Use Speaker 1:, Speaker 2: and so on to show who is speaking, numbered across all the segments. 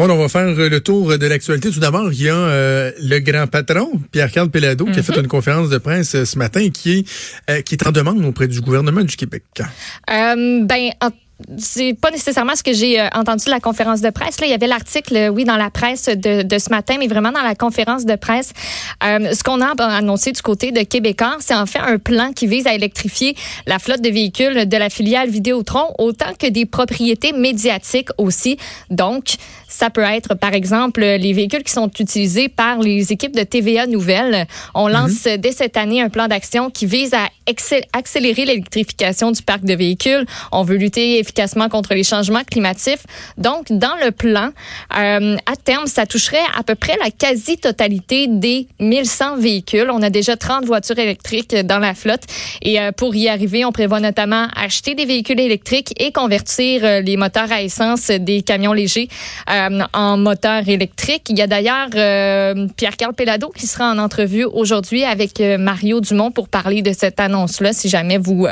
Speaker 1: Bon, on va faire le tour de l'actualité. Tout d'abord, il y a euh, le grand patron, Pierre-Carl Pelado, qui a fait mhm. une conférence de presse euh, ce matin qui est, euh, qui est en demande auprès du gouvernement du Québec.
Speaker 2: ben, c'est pas nécessairement ce que j'ai entendu de la conférence de presse. Là, il y avait l'article, oui, dans la presse de, de, ce matin, mais vraiment dans la conférence de presse, ce qu'on a annoncé du côté de Québécois, c'est en fait un plan qui vise à électrifier la flotte de véhicules de la filiale Vidéotron, autant que des propriétés médiatiques aussi. Donc, ça peut être, par exemple, les véhicules qui sont utilisés par les équipes de TVA Nouvelles. On mhm. lance dès cette année un plan d'action qui vise à accélérer l'électrification du parc de véhicules. On veut lutter contre les changements climatiques. Donc, dans le plan, euh, à terme, ça toucherait à peu près la quasi-totalité des 1100 véhicules. On a déjà 30 voitures électriques dans la flotte. Et euh, pour y arriver, on prévoit notamment acheter des véhicules électriques et convertir euh, les moteurs à essence des camions légers en moteur électrique. Il y a d'ailleurs Pierre-Carl Pelado qui sera en entrevue aujourd'hui avec Mario Dumont pour parler de cette annonce-là. Si jamais vous,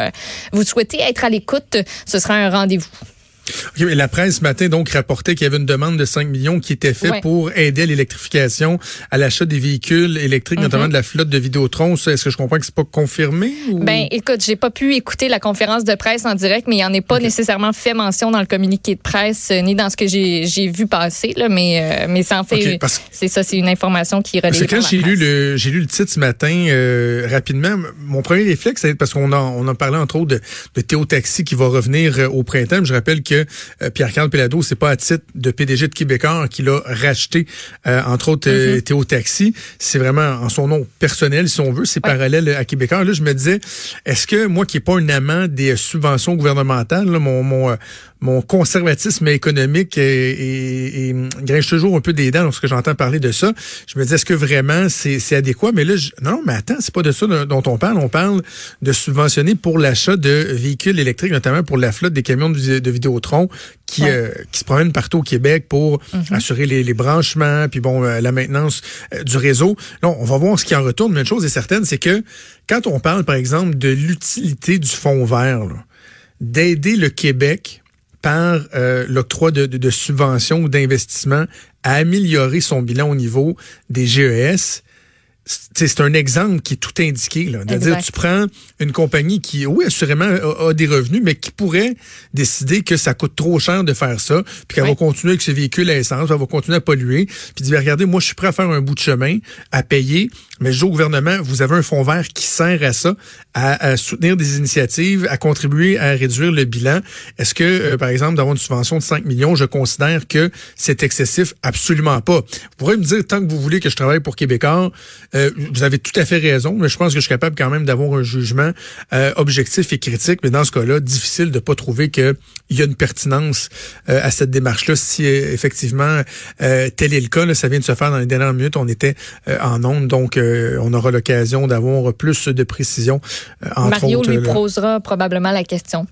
Speaker 2: vous souhaitez être à l'écoute, ce sera un rendez-vous rendez-vous
Speaker 1: la presse ce matin donc rapportait qu'il y avait une demande de 5 millions qui était faite pour aider à l'électrification, à l'achat des véhicules électriques, notamment mhm. de la flotte de Vidéotron. Est-ce que je comprends que c'est pas confirmé?
Speaker 2: Ben, écoute, j'ai pas pu écouter la conférence de presse en direct, mais il n'y en est pas nécessairement fait mention dans le communiqué de presse, euh, ni dans ce que j'ai vu passer, là, mais, euh, mais ça en fait, c'est ça, c'est une information qui
Speaker 1: relève. Parce que quand j'ai lu le, j'ai lu le titre ce matin, euh, rapidement, mon premier réflexe, c'est parce qu'on a, on a parlé entre autres de, de Théo Taxi qui va revenir au printemps. Je rappelle que euh, Pierre-Carl Pelado, c'est pas à titre de PDG de Québécois qu'il a racheté, euh, entre autres, euh, mm-hmm. Théo Taxi. C'est vraiment en son nom personnel, si on veut. C'est parallèle à Québécois. Là, je me disais, est-ce que moi qui n'ai pas un amant des subventions gouvernementales, mon, mon, mon conservatisme économique et, et, grinche toujours un peu des dents lorsque j'entends parler de ça. Je me dis, est-ce que vraiment c'est adéquat? Mais là, je, non, mais attends, c'est pas de ça dont on parle. On parle de subventionner pour l'achat de véhicules électriques, notamment pour la flotte des camions de, de Vidéotron qui, euh, qui se promènent partout au Québec pour mm-hmm. assurer les, les, branchements, puis bon, euh, la maintenance euh, du réseau. Là, on va voir ce qui en retourne, mais une chose est certaine, c'est que quand on parle, par exemple, de l'utilité du fonds vert, d'aider le Québec par euh, l'octroi de, de, de, subventions ou d'investissements à améliorer son bilan au niveau des GES, c'est un exemple qui est tout indiqué. Là. dire tu prends une compagnie qui, oui, assurément, a, des revenus, mais qui pourrait décider que ça coûte trop cher de faire ça, puis qu'elle va continuer avec ses véhicules à essence, elle va continuer à polluer, puis dire, regardez, moi, je suis prêt à faire un bout de chemin, à payer, mais je dis au gouvernement, vous avez un fonds vert qui sert à ça, à, soutenir des initiatives, à contribuer à réduire le bilan. Est-ce que, euh, par exemple, d'avoir une subvention de 5 millions, je considère que c'est excessif? Absolument pas. Vous pourrez me dire, tant que vous voulez que je travaille pour Québécois, euh, vous avez tout à fait raison, mais je pense que je suis capable quand même d'avoir un jugement euh, objectif et critique. Mais dans ce cas-là, difficile de pas trouver qu'il y a une pertinence euh, à cette démarche-là. Si effectivement tel est le cas, là, ça vient de se faire dans les dernières minutes, on était en onde, donc on aura l'occasion d'avoir plus de précision.
Speaker 2: Mario lui posera probablement la question.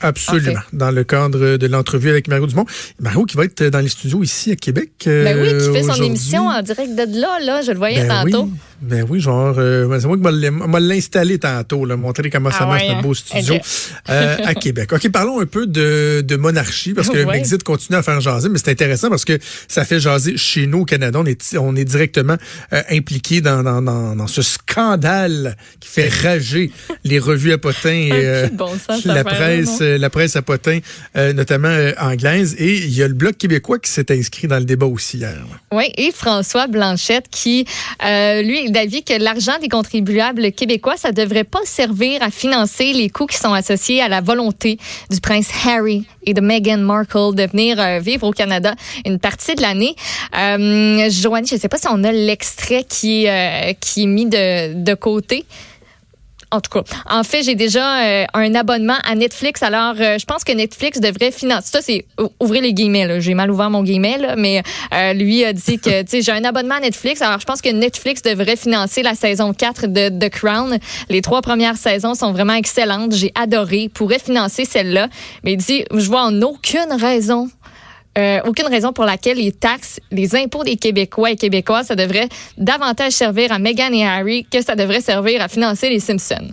Speaker 1: Absolument. Dans le cadre de l'entrevue avec Mario Dumont. Mario qui va être dans les studios ici à Québec.
Speaker 2: ben oui, qui fait son émission en direct de là, là. Je le voyais ben tantôt.
Speaker 1: Ben oui, genre, euh, c'est moi qui m'a l'installé tantôt, là, montrer comment ça ah marche, notre beau hein? studio euh, à Québec. OK, parlons un peu de, de monarchie, parce que le Brexit continue à faire jaser, mais c'est intéressant parce que ça fait jaser chez nous au Canada. On est, on est directement euh, impliqué dans, dans, dans, dans, ce scandale qui fait rager les revues à potins et bon la presse, la presse à potins, notamment anglaise. Et il y a le Bloc québécois qui s'est inscrit dans le débat aussi hier.
Speaker 2: Oui, et François Blanchette qui, lui, d'avis que l'argent des contribuables québécois, ça devrait pas servir à financer les coûts qui sont associés à la volonté du prince Harry et de Meghan Markle de venir euh, vivre au Canada une partie de l'année. Euh, Joanne, je ne sais pas si on a l'extrait qui, euh, qui est mis de, de côté en tout cas, en fait, j'ai déjà euh, un abonnement à Netflix. Alors, euh, je pense que Netflix devrait financer. Ça, c'est ouvrir les guillemets. J'ai mal ouvert mon guillemet, là, mais euh, lui a dit que j'ai un abonnement à Netflix. Alors, je pense que Netflix devrait financer la saison 4 de The Crown. Les trois premières saisons sont vraiment excellentes. J'ai adoré. Pourrait financer celle-là. Mais il dit, je vois en aucune raison euh, aucune raison pour laquelle les taxes, les impôts des Québécois et Québécoises, ça devrait davantage servir à Meghan et Harry que ça devrait servir à financer les Simpsons.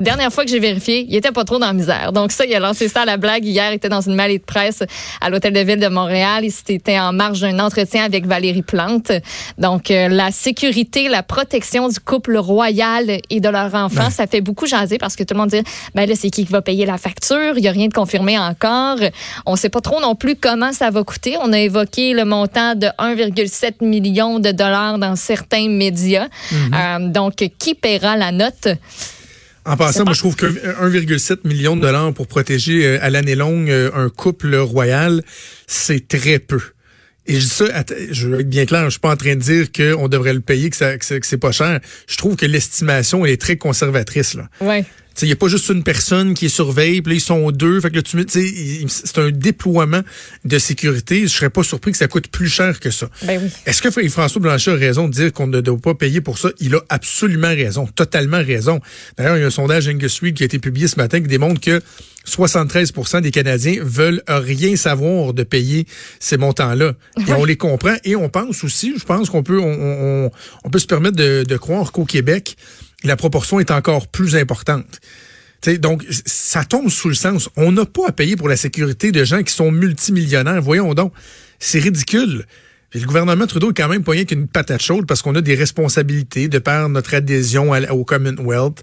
Speaker 2: Dernière fois que j'ai vérifié, il était pas trop dans la misère. Donc ça, il a lancé ça à la blague. Hier, il était dans une mallée de presse à l'Hôtel de Ville de Montréal. Il était en marge d'un entretien avec Valérie Plante. Donc euh, la sécurité, la protection du couple royal et de leur enfant, ça fait beaucoup jaser parce que tout le monde dit, ben là, c'est qui qui va payer la facture? Il y a rien de confirmé encore. On sait pas trop non plus comment ça va coûter. On a évoqué le montant de 1,7 million de dollars dans certains médias. Mm-hmm. euh, donc, qui paiera la note?
Speaker 1: En passant, moi, je trouve que 1,7 million de dollars pour protéger euh, à l'année longue euh, un couple royal, c'est très peu. Et je dis ça, je veux être bien clair, je suis pas en train de dire qu'on devrait le payer, que, ça, que c'est pas cher. Je trouve que l'estimation, elle est très conservatrice. Là.
Speaker 2: Ouais.
Speaker 1: Il n'y a pas juste une personne qui est surveille, puis là, ils sont deux. Fait que c'est un déploiement de sécurité. Je serais pas surpris que ça coûte plus cher que ça.
Speaker 2: Ben oui.
Speaker 1: Est-ce que François Blanchet a raison de dire qu'on ne doit pas payer pour ça? Il a absolument raison, totalement raison. D'ailleurs, il y a un sondage Angus Reid qui a été publié ce matin qui démontre que 73% des Canadiens veulent rien savoir de payer ces montants-là. Et on les comprend. Et on pense aussi, je pense qu'on peut, on, on, peut se permettre de, de croire qu'au Québec, la proportion est encore plus importante. donc, ça tombe sous le sens. On n'a pas à payer pour la sécurité de gens qui sont multimillionnaires. Voyons donc, c'est ridicule le gouvernement Trudeau est quand même pas rien qu'une patate chaude parce qu'on a des responsabilités de par notre adhésion au Commonwealth.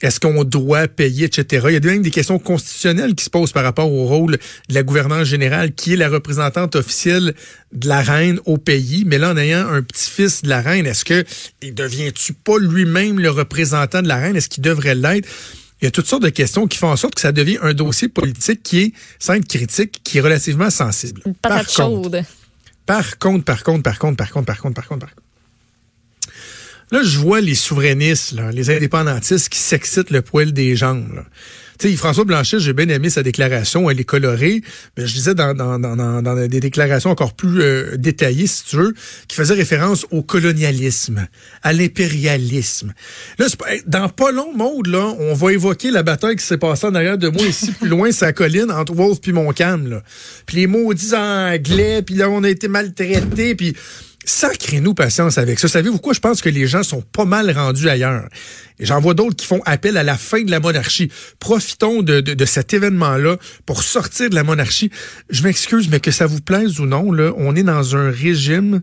Speaker 1: Est-ce qu'on doit payer, etc. Il y a même des questions constitutionnelles qui se posent par rapport au rôle de la gouvernance générale, qui est la représentante officielle de la reine au pays. Mais là, en ayant un petit-fils de la reine, est-ce que il devient-tu pas lui-même le représentant de la reine? Est-ce qu'il devrait l'être? Il y a toutes sortes de questions qui font en sorte que ça devient un dossier politique qui est, sans être critique, qui est relativement sensible.
Speaker 2: Une patate chaude.
Speaker 1: Par contre, par contre, par contre, par contre, par contre, par contre, par contre. Là, je vois les souverainistes, les indépendantistes qui s'excitent le poil des jambes. Là. Tu sais, François Blanchet, j'ai bien aimé sa déclaration, elle est colorée, mais je disais dans, des déclarations encore plus euh, détaillées, si tu veux, qui faisaient référence au colonialisme, à l'impérialisme. Là, dans pas long, mode, là, on va évoquer la bataille qui s'est passée en arrière de moi, ici, plus loin, sa colline, entre Wolf puis Montcalm, là. Puis les maudits anglais, puis là, on a été maltraités, puis Sacrez-nous patience avec ça. Savez-vous quoi? Je pense que les gens sont pas mal rendus ailleurs. J'en vois d'autres qui font appel à la fin de la monarchie. Profitons de, de, de cet événement-là pour sortir de la monarchie. Je m'excuse, mais que ça vous plaise ou non, là, on est dans un régime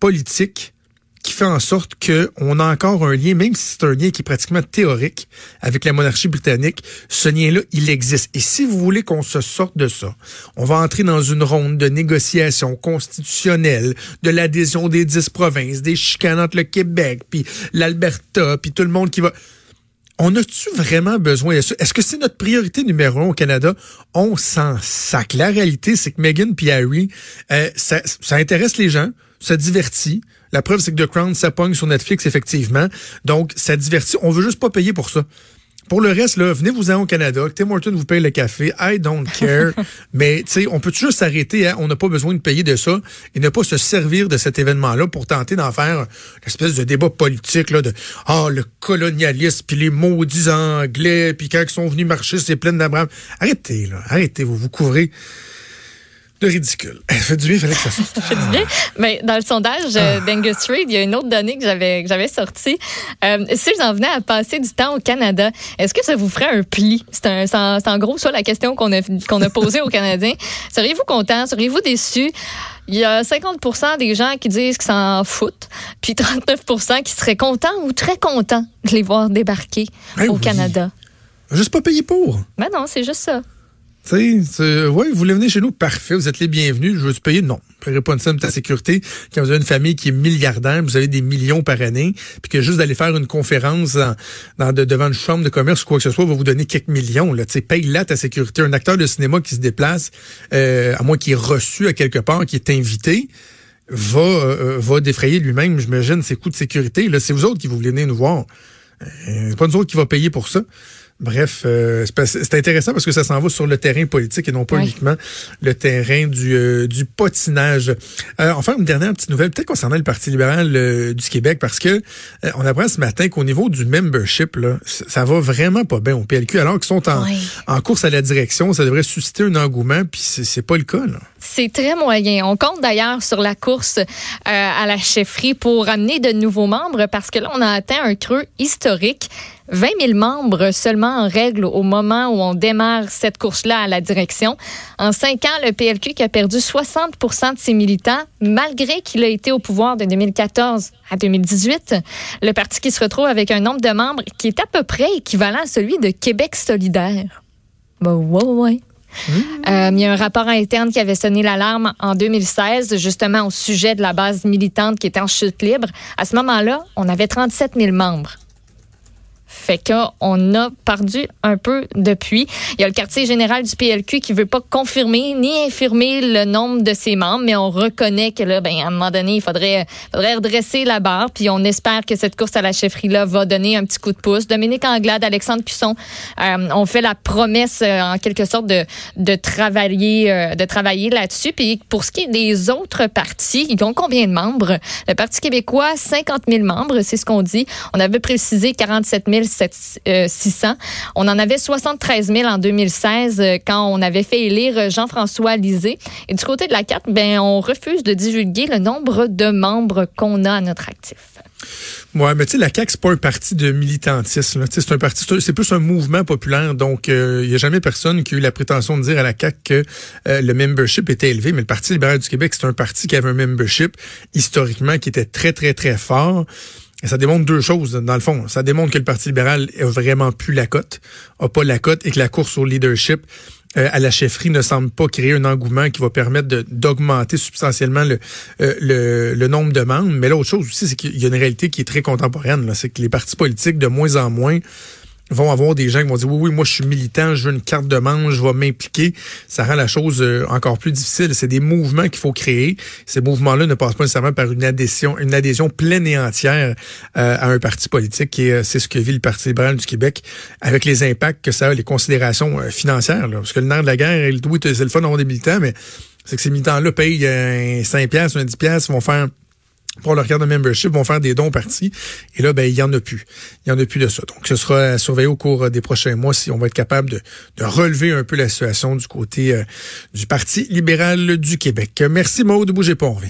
Speaker 1: politique qui fait en sorte qu'on a encore un lien, même si c'est un lien qui est pratiquement théorique avec la monarchie britannique, ce lien-là, il existe. Et si vous voulez qu'on se sorte de ça, on va entrer dans une ronde de négociations constitutionnelles, de l'adhésion des dix provinces, des chicanes entre le Québec, puis l'Alberta, puis tout le monde qui va... On a-tu vraiment besoin de ça? Est-ce que c'est notre priorité numéro un au Canada? On s'en sac. La réalité, c'est que Meghan et Harry, euh, ça, ça intéresse les gens, ça divertit. La preuve, c'est que The Crown, ça pogne sur Netflix, effectivement. Donc, ça divertit. On veut juste pas payer pour ça. Pour le reste, là, venez-vous-en au Canada. Tim Horton vous paye le café. I don't care. Mais, tu sais, on peut juste s'arrêter. Hein? On n'a pas besoin de payer de ça et ne pas se servir de cet événement-là pour tenter d'en faire une espèce de débat politique, là, de, ah, le colonialisme, puis les maudits anglais, puis quand ils sont venus marcher, c'est plein d'Abraham. Arrêtez, là. Arrêtez, vous vous couvrez de ridicule. Elle fait du bien, il fallait que ça sorte.
Speaker 2: fait du bien. Mais dans le sondage euh, ah. d'Angus Reid, il y a une autre donnée que j'avais que j'avais sortie. Euh, si j'en venais à passer du temps au Canada, est-ce que ça vous ferait un pli? C'est un, en gros ça la question qu'on a, qu'on a posée aux Canadiens. Seriez-vous content? Seriez-vous déçu? Il y a 50% des gens qui disent qu'ils s'en foutent, puis 39% qui seraient contents ou très contents de les voir débarquer ben au Canada.
Speaker 1: Juste pas payer pour.
Speaker 2: Ben non, c'est juste ça.
Speaker 1: Tu sais, oui, vous voulez venir chez nous, parfait, vous êtes les bienvenus. Je veux te payer? Non. Ne pas une somme de ta sécurité. Quand vous avez une famille qui est milliardaire, vous avez des millions par année, puis que juste d'aller faire une conférence dans, devant une chambre de commerce ou quoi que ce soit va vous donner quelques millions. Là. Tu paye là ta sécurité. Un acteur de cinéma qui se déplace, euh, à moins qu'il est reçu à quelque part, qui est invité, va, euh, va défrayer lui-même, j'imagine, ses coûts de sécurité. Là, c'est vous autres qui vous voulez venir nous voir. Euh, c'est pas nous autres qui va payer pour ça. Bref, euh, c'est intéressant parce que ça s'en va sur le terrain politique et non pas uniquement le terrain du, euh, du potinage. Euh, enfin, une dernière petite nouvelle, peut-être concernant le Parti libéral euh, du Québec, parce que on apprend ce matin qu'au niveau du membership, là, ça va vraiment pas bien au PLQ, alors qu'ils sont en, en course à la direction. Ça devrait susciter un engouement, puis c'est pas le cas. Là.
Speaker 2: C'est très moyen. On compte d'ailleurs sur la course à la chefferie pour amener de nouveaux membres parce que là, on a atteint un creux historique. 20 000 membres seulement en règle au moment où on démarre cette course-là à la direction. En cinq ans, le PLQ qui a perdu 60% de ses militants, malgré qu'il a été au pouvoir de 2014 à 2018. Le parti qui se retrouve avec un nombre de membres qui est à peu près équivalent à celui de Québec solidaire. Ben ouais, ouais. Euh, il y a un rapport interne qui avait sonné l'alarme en 2016, justement au sujet de la base militante qui était en chute libre. À ce moment-là, on avait 37 000 membres. Fait qu'on a perdu un peu depuis. Il y a le quartier général du PLQ qui veut pas confirmer ni infirmer le nombre de ses membres, mais on reconnaît que là, ben, à un moment donné, il faudrait, redresser la barre. Puis on espère que cette course à la chefferie-là va donner un petit coup de pouce. Dominique Anglade, Alexandre Cusson euh, ont fait la promesse, euh, en quelque sorte, de, de travailler, euh, de travailler là-dessus. Puis pour ce qui est des autres partis, ils ont combien de membres? Le Parti québécois, 50 000 membres, c'est ce qu'on dit. On avait précisé 47 000 600. Euh, on en avait 73 000 en 2016 euh, quand on avait fait élire Jean-François Lisée. Et du côté de la carte, ben, on refuse de divulguer le nombre de membres qu'on a à notre actif.
Speaker 1: Ouais, mais tu sais, la CAQ, c'est pas un parti de militantisme. C'est un parti, c'est plus un mouvement populaire. Donc, il euh, n'y a jamais personne qui a eu la prétention de dire à la CAQ que le membership était élevé. Mais le Parti libéral du Québec, c'est un parti qui avait un membership historiquement qui était très, très, très fort. Ça démontre deux choses, dans le fond. Ça démontre que le Parti libéral a vraiment plus la cote, a pas la cote, et que la course au leadership euh, à la chefferie ne semble pas créer un engouement qui va permettre d'augmenter substantiellement le, euh, le, le, nombre de membres. Mais l'autre chose aussi, c'est qu'il y a une réalité qui est très contemporaine. C'est que les partis politiques, de moins en moins, vont avoir des gens qui vont dire oui, oui, moi je suis militant, je veux une carte de manche, je vais m'impliquer. Ça rend la chose euh, encore plus difficile. C'est des mouvements qu'il faut créer. Ces mouvements-là ne passent pas nécessairement par une adhésion, une adhésion pleine et entière euh, à un parti politique. Et euh, c'est ce que vit le Parti libéral du Québec avec les impacts que ça a, les considérations financières. Parce que le nerf de la guerre, oui, c'est le fun d'avoir des militants, mais c'est que ces militants-là payent 5 piastres, 10 piastres, vont faire pour leur carte de membership vont faire des dons partis. Et là, ben, il y en a plus. Il y en a plus de ça. Donc, ce sera surveillé au cours des prochains mois si on va être capable de, relever un peu la situation du côté euh, du Parti libéral du Québec. Merci, Maude. Bougez pas, on.